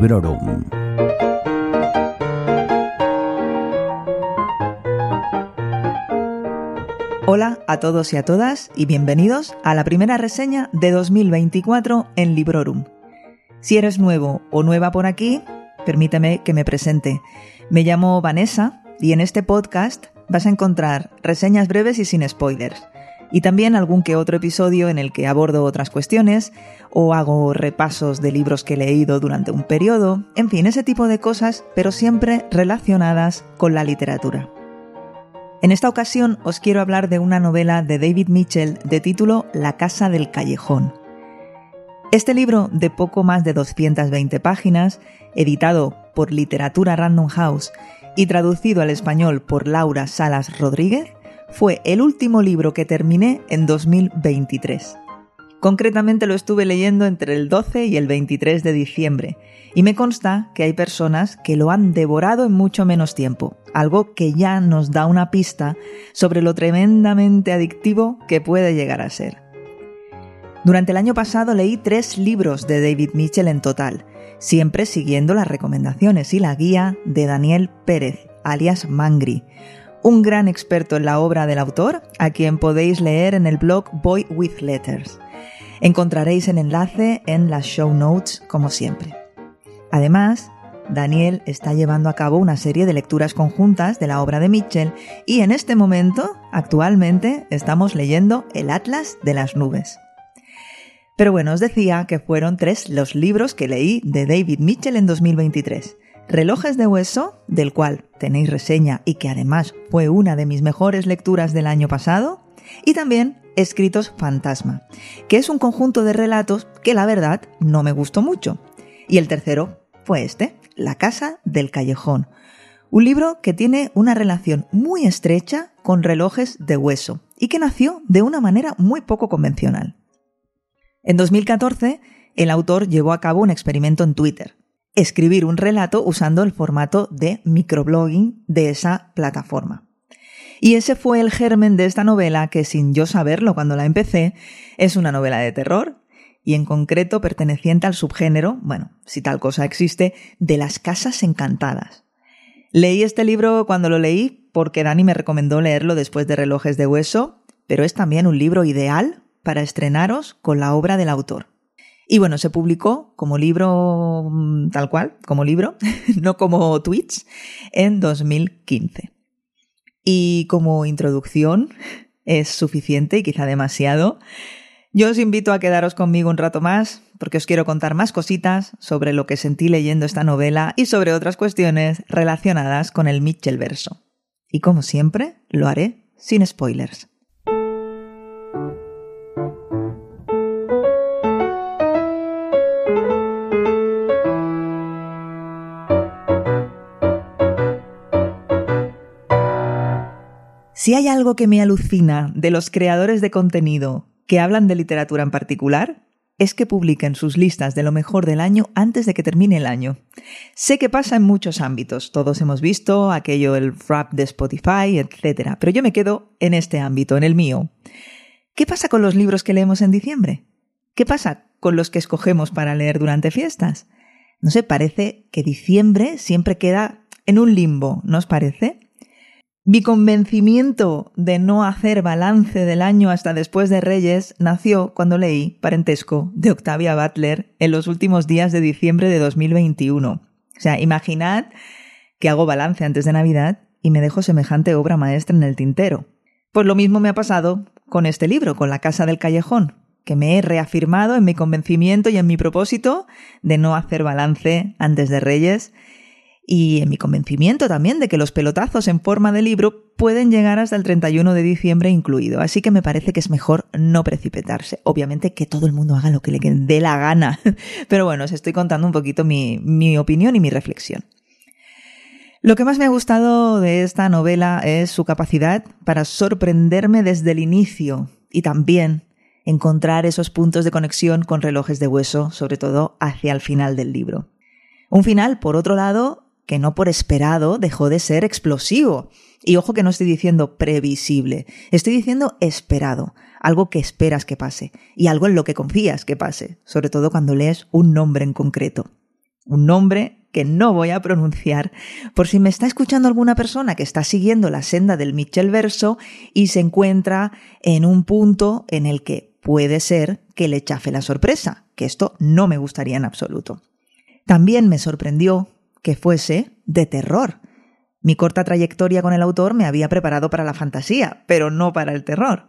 Librorum. Hola a todos y a todas y bienvenidos a la primera reseña de 2024 en Librorum. Si eres nuevo o nueva por aquí, permíteme que me presente. Me llamo Vanessa y en este podcast vas a encontrar reseñas breves y sin spoilers y también algún que otro episodio en el que abordo otras cuestiones o hago repasos de libros que he leído durante un periodo, en fin, ese tipo de cosas, pero siempre relacionadas con la literatura. En esta ocasión os quiero hablar de una novela de David Mitchell de título La Casa del Callejón. Este libro, de poco más de 220 páginas, editado por Literatura Random House y traducido al español por Laura Salas Rodríguez, fue el último libro que terminé en 2023. Concretamente lo estuve leyendo entre el 12 y el 23 de diciembre, y me consta que hay personas que lo han devorado en mucho menos tiempo, algo que ya nos da una pista sobre lo tremendamente adictivo que puede llegar a ser. Durante el año pasado leí tres libros de David Mitchell en total, siempre siguiendo las recomendaciones y la guía de Daniel Pérez, alias Mangri, un gran experto en la obra del autor, a quien podéis leer en el blog Boy with Letters. Encontraréis el enlace en las show notes, como siempre. Además, Daniel está llevando a cabo una serie de lecturas conjuntas de la obra de Mitchell y en este momento, actualmente, estamos leyendo El Atlas de las Nubes. Pero bueno, os decía que fueron tres los libros que leí de David Mitchell en 2023. Relojes de Hueso, del cual tenéis reseña y que además fue una de mis mejores lecturas del año pasado, y también Escritos Fantasma, que es un conjunto de relatos que la verdad no me gustó mucho. Y el tercero fue este, La Casa del Callejón, un libro que tiene una relación muy estrecha con relojes de hueso y que nació de una manera muy poco convencional. En 2014, el autor llevó a cabo un experimento en Twitter, escribir un relato usando el formato de microblogging de esa plataforma. Y ese fue el germen de esta novela que sin yo saberlo cuando la empecé, es una novela de terror y en concreto perteneciente al subgénero, bueno, si tal cosa existe, de las casas encantadas. Leí este libro cuando lo leí porque Dani me recomendó leerlo después de Relojes de Hueso, pero es también un libro ideal para estrenaros con la obra del autor. Y bueno, se publicó como libro mm, tal cual, como libro, no como tweets, en 2015. Y como introducción es suficiente y quizá demasiado. Yo os invito a quedaros conmigo un rato más porque os quiero contar más cositas sobre lo que sentí leyendo esta novela y sobre otras cuestiones relacionadas con el Mitchell verso. Y como siempre, lo haré sin spoilers. Si hay algo que me alucina de los creadores de contenido que hablan de literatura en particular, es que publiquen sus listas de lo mejor del año antes de que termine el año. Sé que pasa en muchos ámbitos, todos hemos visto aquello, el rap de Spotify, etc. Pero yo me quedo en este ámbito, en el mío. ¿Qué pasa con los libros que leemos en diciembre? ¿Qué pasa con los que escogemos para leer durante fiestas? No sé, parece que diciembre siempre queda en un limbo, ¿no os parece? Mi convencimiento de no hacer balance del año hasta después de Reyes nació cuando leí Parentesco de Octavia Butler en los últimos días de diciembre de 2021. O sea, imaginad que hago balance antes de Navidad y me dejo semejante obra maestra en el tintero. Pues lo mismo me ha pasado con este libro, con La Casa del Callejón, que me he reafirmado en mi convencimiento y en mi propósito de no hacer balance antes de Reyes y en mi convencimiento también de que los pelotazos en forma de libro pueden llegar hasta el 31 de diciembre incluido. Así que me parece que es mejor no precipitarse. Obviamente que todo el mundo haga lo que le dé la gana. Pero bueno, os estoy contando un poquito mi, mi opinión y mi reflexión. Lo que más me ha gustado de esta novela es su capacidad para sorprenderme desde el inicio y también encontrar esos puntos de conexión con relojes de hueso, sobre todo hacia el final del libro. Un final, por otro lado, que no por esperado dejó de ser explosivo. Y ojo que no estoy diciendo previsible, estoy diciendo esperado, algo que esperas que pase y algo en lo que confías que pase, sobre todo cuando lees un nombre en concreto. un nombre que no voy a pronunciar, por si me está escuchando alguna persona que está siguiendo la senda del Mitchell verso y se encuentra en un punto en el que puede ser que le chafe la sorpresa, que esto no me gustaría en absoluto. También me sorprendió que fuese de terror. Mi corta trayectoria con el autor me había preparado para la fantasía, pero no para el terror.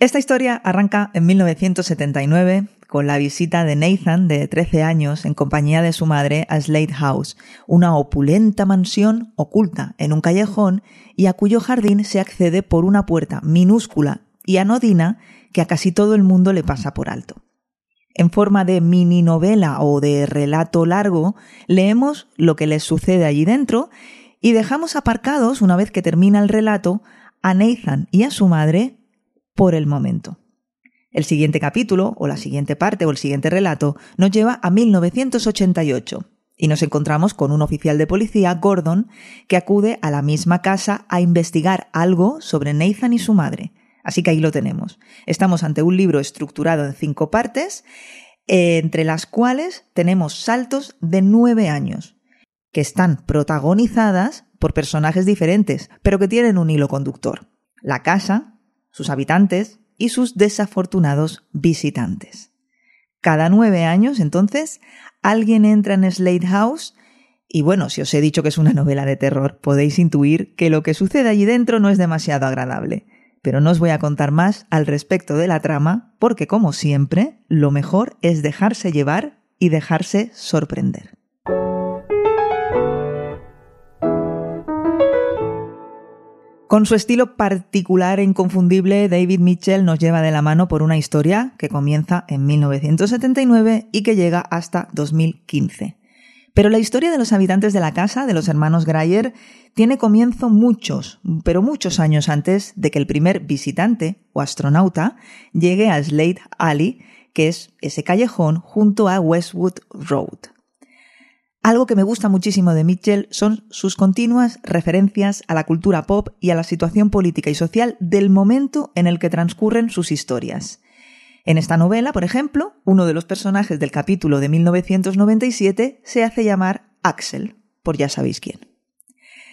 Esta historia arranca en 1979 con la visita de Nathan, de 13 años, en compañía de su madre a Slade House, una opulenta mansión oculta en un callejón y a cuyo jardín se accede por una puerta minúscula y anodina que a casi todo el mundo le pasa por alto. En forma de mini novela o de relato largo, leemos lo que les sucede allí dentro y dejamos aparcados, una vez que termina el relato, a Nathan y a su madre por el momento. El siguiente capítulo, o la siguiente parte, o el siguiente relato, nos lleva a 1988 y nos encontramos con un oficial de policía, Gordon, que acude a la misma casa a investigar algo sobre Nathan y su madre. Así que ahí lo tenemos. Estamos ante un libro estructurado en cinco partes, entre las cuales tenemos saltos de nueve años, que están protagonizadas por personajes diferentes, pero que tienen un hilo conductor. La casa, sus habitantes, y sus desafortunados visitantes. Cada nueve años, entonces, alguien entra en Slade House y bueno, si os he dicho que es una novela de terror, podéis intuir que lo que sucede allí dentro no es demasiado agradable. Pero no os voy a contar más al respecto de la trama, porque como siempre, lo mejor es dejarse llevar y dejarse sorprender. Con su estilo particular e inconfundible, David Mitchell nos lleva de la mano por una historia que comienza en 1979 y que llega hasta 2015. Pero la historia de los habitantes de la casa de los hermanos Grayer tiene comienzo muchos, pero muchos años antes de que el primer visitante o astronauta llegue a Slade Alley, que es ese callejón junto a Westwood Road. Algo que me gusta muchísimo de Mitchell son sus continuas referencias a la cultura pop y a la situación política y social del momento en el que transcurren sus historias. En esta novela, por ejemplo, uno de los personajes del capítulo de 1997 se hace llamar Axel, por ya sabéis quién.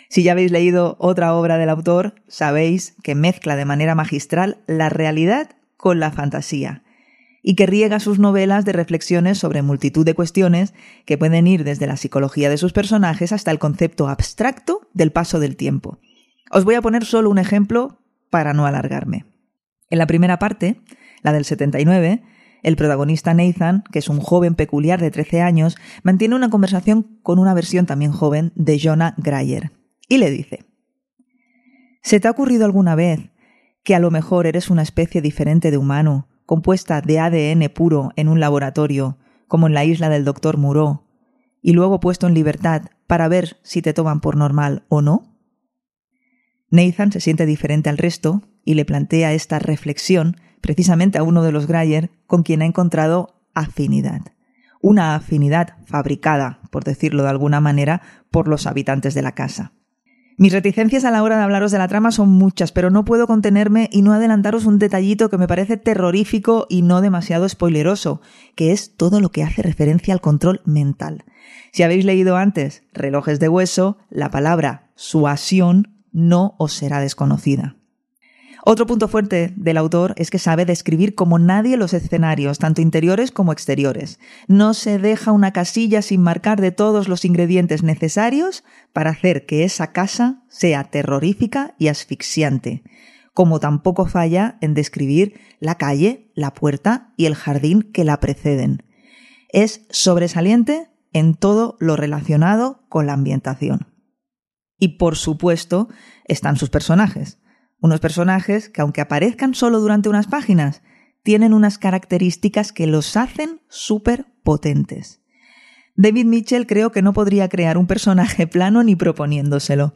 Si ya habéis leído otra obra del autor, sabéis que mezcla de manera magistral la realidad con la fantasía y que riega sus novelas de reflexiones sobre multitud de cuestiones que pueden ir desde la psicología de sus personajes hasta el concepto abstracto del paso del tiempo. Os voy a poner solo un ejemplo para no alargarme. En la primera parte, la del 79, el protagonista Nathan, que es un joven peculiar de 13 años, mantiene una conversación con una versión también joven de Jonah Grayer y le dice, ¿Se te ha ocurrido alguna vez que a lo mejor eres una especie diferente de humano compuesta de ADN puro en un laboratorio, como en la isla del doctor Moreau, y luego puesto en libertad para ver si te toman por normal o no? Nathan se siente diferente al resto y le plantea esta reflexión precisamente a uno de los Grayer con quien ha encontrado afinidad. Una afinidad fabricada, por decirlo de alguna manera, por los habitantes de la casa. Mis reticencias a la hora de hablaros de la trama son muchas, pero no puedo contenerme y no adelantaros un detallito que me parece terrorífico y no demasiado spoileroso, que es todo lo que hace referencia al control mental. Si habéis leído antes Relojes de Hueso, la palabra suasión no os será desconocida. Otro punto fuerte del autor es que sabe describir como nadie los escenarios, tanto interiores como exteriores. No se deja una casilla sin marcar de todos los ingredientes necesarios para hacer que esa casa sea terrorífica y asfixiante, como tampoco falla en describir la calle, la puerta y el jardín que la preceden. Es sobresaliente en todo lo relacionado con la ambientación. Y por supuesto están sus personajes unos personajes que aunque aparezcan solo durante unas páginas, tienen unas características que los hacen súper potentes. David Mitchell creo que no podría crear un personaje plano ni proponiéndoselo.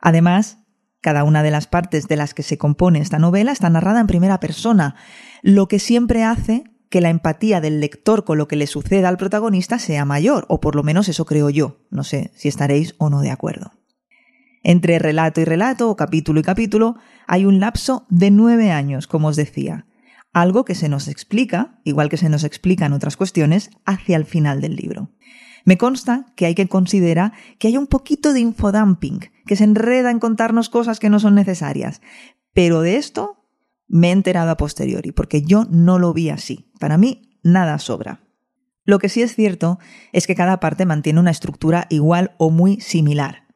Además, cada una de las partes de las que se compone esta novela está narrada en primera persona, lo que siempre hace que la empatía del lector con lo que le suceda al protagonista sea mayor, o por lo menos eso creo yo. No sé si estaréis o no de acuerdo. Entre relato y relato, o capítulo y capítulo, hay un lapso de nueve años, como os decía, algo que se nos explica, igual que se nos explican otras cuestiones, hacia el final del libro. Me consta que hay que considerar que hay un poquito de infodumping, que se enreda en contarnos cosas que no son necesarias. Pero de esto me he enterado a posteriori, porque yo no lo vi así. Para mí, nada sobra. Lo que sí es cierto es que cada parte mantiene una estructura igual o muy similar.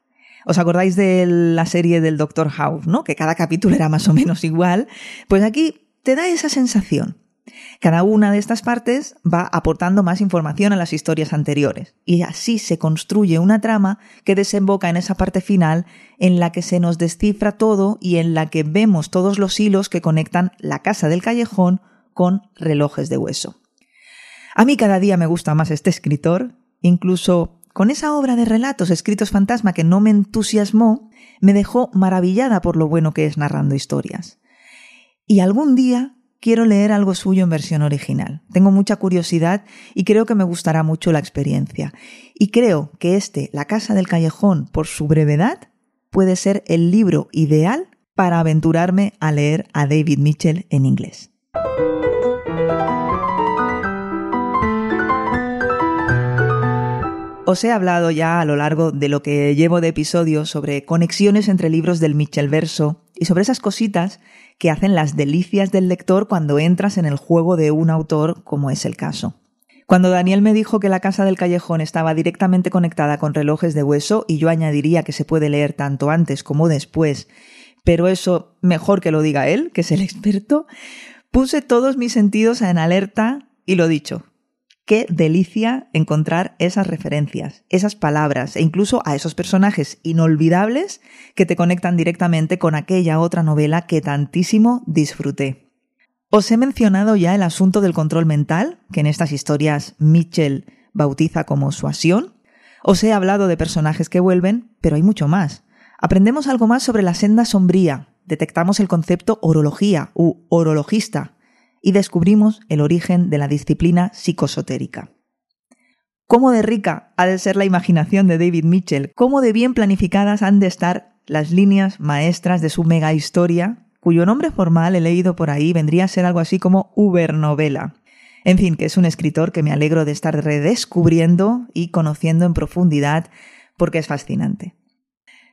¿Os acordáis de la serie del Dr. House, ¿no? Que cada capítulo era más o menos igual. Pues aquí te da esa sensación. Cada una de estas partes va aportando más información a las historias anteriores y así se construye una trama que desemboca en esa parte final en la que se nos descifra todo y en la que vemos todos los hilos que conectan la casa del callejón con relojes de hueso. A mí cada día me gusta más este escritor, incluso con esa obra de relatos escritos fantasma que no me entusiasmó, me dejó maravillada por lo bueno que es narrando historias. Y algún día quiero leer algo suyo en versión original. Tengo mucha curiosidad y creo que me gustará mucho la experiencia. Y creo que este, La Casa del Callejón, por su brevedad, puede ser el libro ideal para aventurarme a leer a David Mitchell en inglés. Os he hablado ya a lo largo de lo que llevo de episodios sobre conexiones entre libros del Mitchell Verso y sobre esas cositas que hacen las delicias del lector cuando entras en el juego de un autor como es el caso. Cuando Daniel me dijo que la casa del callejón estaba directamente conectada con relojes de hueso y yo añadiría que se puede leer tanto antes como después, pero eso mejor que lo diga él, que es el experto, puse todos mis sentidos en alerta y lo dicho, Qué delicia encontrar esas referencias, esas palabras e incluso a esos personajes inolvidables que te conectan directamente con aquella otra novela que tantísimo disfruté. Os he mencionado ya el asunto del control mental, que en estas historias Mitchell bautiza como suasión. Os he hablado de personajes que vuelven, pero hay mucho más. Aprendemos algo más sobre la senda sombría, detectamos el concepto orología u orologista, y descubrimos el origen de la disciplina psicosotérica. ¿Cómo de rica ha de ser la imaginación de David Mitchell? ¿Cómo de bien planificadas han de estar las líneas maestras de su mega historia, cuyo nombre formal he leído por ahí vendría a ser algo así como Ubernovela? En fin, que es un escritor que me alegro de estar redescubriendo y conociendo en profundidad porque es fascinante.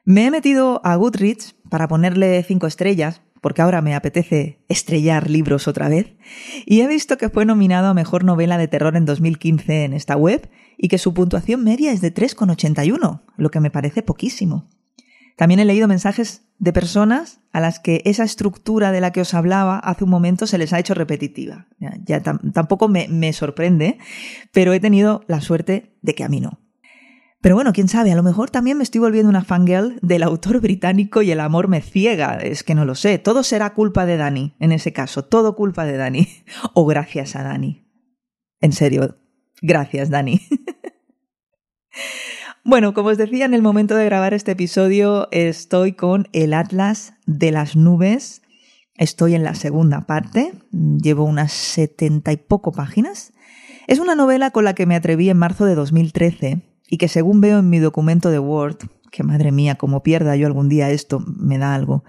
Me he metido a Goodreads para ponerle cinco estrellas porque ahora me apetece estrellar libros otra vez, y he visto que fue nominado a Mejor Novela de Terror en 2015 en esta web y que su puntuación media es de 3,81, lo que me parece poquísimo. También he leído mensajes de personas a las que esa estructura de la que os hablaba hace un momento se les ha hecho repetitiva. Ya, tampoco me, me sorprende, pero he tenido la suerte de que a mí no. Pero bueno, quién sabe, a lo mejor también me estoy volviendo una fangirl del autor británico y el amor me ciega. Es que no lo sé. Todo será culpa de Dani, en ese caso. Todo culpa de Dani. O gracias a Dani. En serio, gracias, Dani. Bueno, como os decía, en el momento de grabar este episodio estoy con el Atlas de las Nubes. Estoy en la segunda parte, llevo unas setenta y poco páginas. Es una novela con la que me atreví en marzo de 2013 y que según veo en mi documento de Word, que madre mía, como pierda yo algún día esto, me da algo,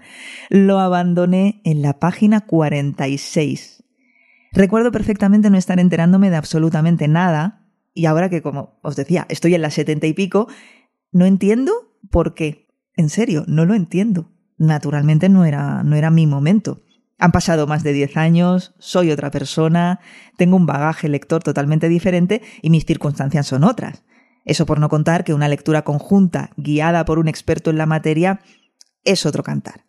lo abandoné en la página 46. Recuerdo perfectamente no estar enterándome de absolutamente nada y ahora que, como os decía, estoy en las setenta y pico, no entiendo por qué. En serio, no lo entiendo. Naturalmente no era, no era mi momento. Han pasado más de 10 años, soy otra persona, tengo un bagaje lector totalmente diferente y mis circunstancias son otras. Eso por no contar que una lectura conjunta, guiada por un experto en la materia, es otro cantar.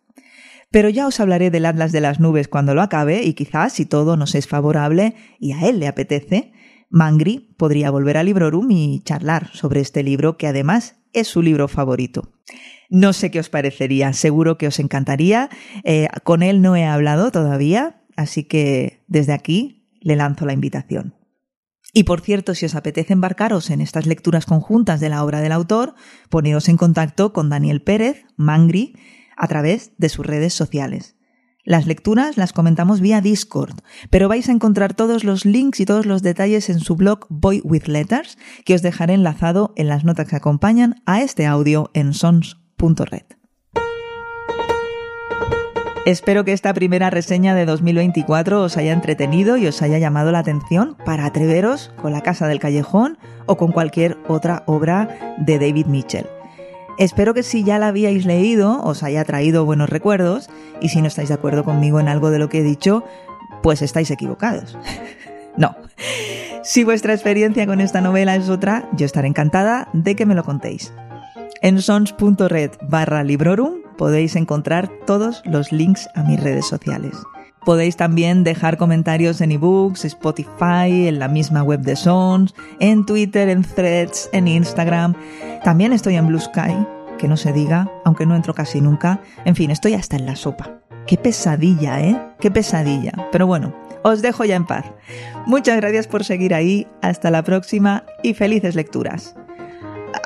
Pero ya os hablaré del Atlas de las Nubes cuando lo acabe y quizás, si todo nos es favorable y a él le apetece, Mangri podría volver a Librorum y charlar sobre este libro que además es su libro favorito. No sé qué os parecería, seguro que os encantaría. Eh, con él no he hablado todavía, así que desde aquí le lanzo la invitación. Y por cierto, si os apetece embarcaros en estas lecturas conjuntas de la obra del autor, poneos en contacto con Daniel Pérez, Mangri, a través de sus redes sociales. Las lecturas las comentamos vía Discord, pero vais a encontrar todos los links y todos los detalles en su blog Boy with Letters, que os dejaré enlazado en las notas que acompañan a este audio en sons.red. Espero que esta primera reseña de 2024 os haya entretenido y os haya llamado la atención para atreveros con La Casa del Callejón o con cualquier otra obra de David Mitchell. Espero que si ya la habíais leído os haya traído buenos recuerdos y si no estáis de acuerdo conmigo en algo de lo que he dicho, pues estáis equivocados. no. Si vuestra experiencia con esta novela es otra, yo estaré encantada de que me lo contéis. En sons.red barra librorum podéis encontrar todos los links a mis redes sociales. Podéis también dejar comentarios en ebooks, Spotify, en la misma web de Sons, en Twitter, en Threads, en Instagram. También estoy en Blue Sky, que no se diga, aunque no entro casi nunca. En fin, estoy hasta en la sopa. Qué pesadilla, ¿eh? Qué pesadilla. Pero bueno, os dejo ya en paz. Muchas gracias por seguir ahí. Hasta la próxima y felices lecturas.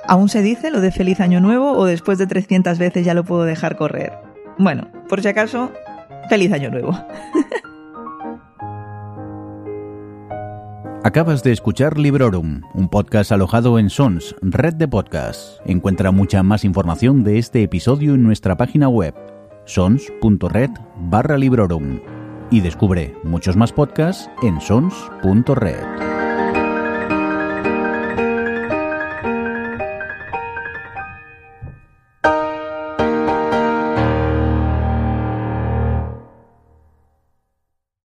¿Aún se dice lo de feliz año nuevo o después de 300 veces ya lo puedo dejar correr? Bueno, por si acaso, feliz año nuevo. Acabas de escuchar Librorum, un podcast alojado en Sons, red de podcasts. Encuentra mucha más información de este episodio en nuestra página web, sons.red barra Librorum. Y descubre muchos más podcasts en sons.red.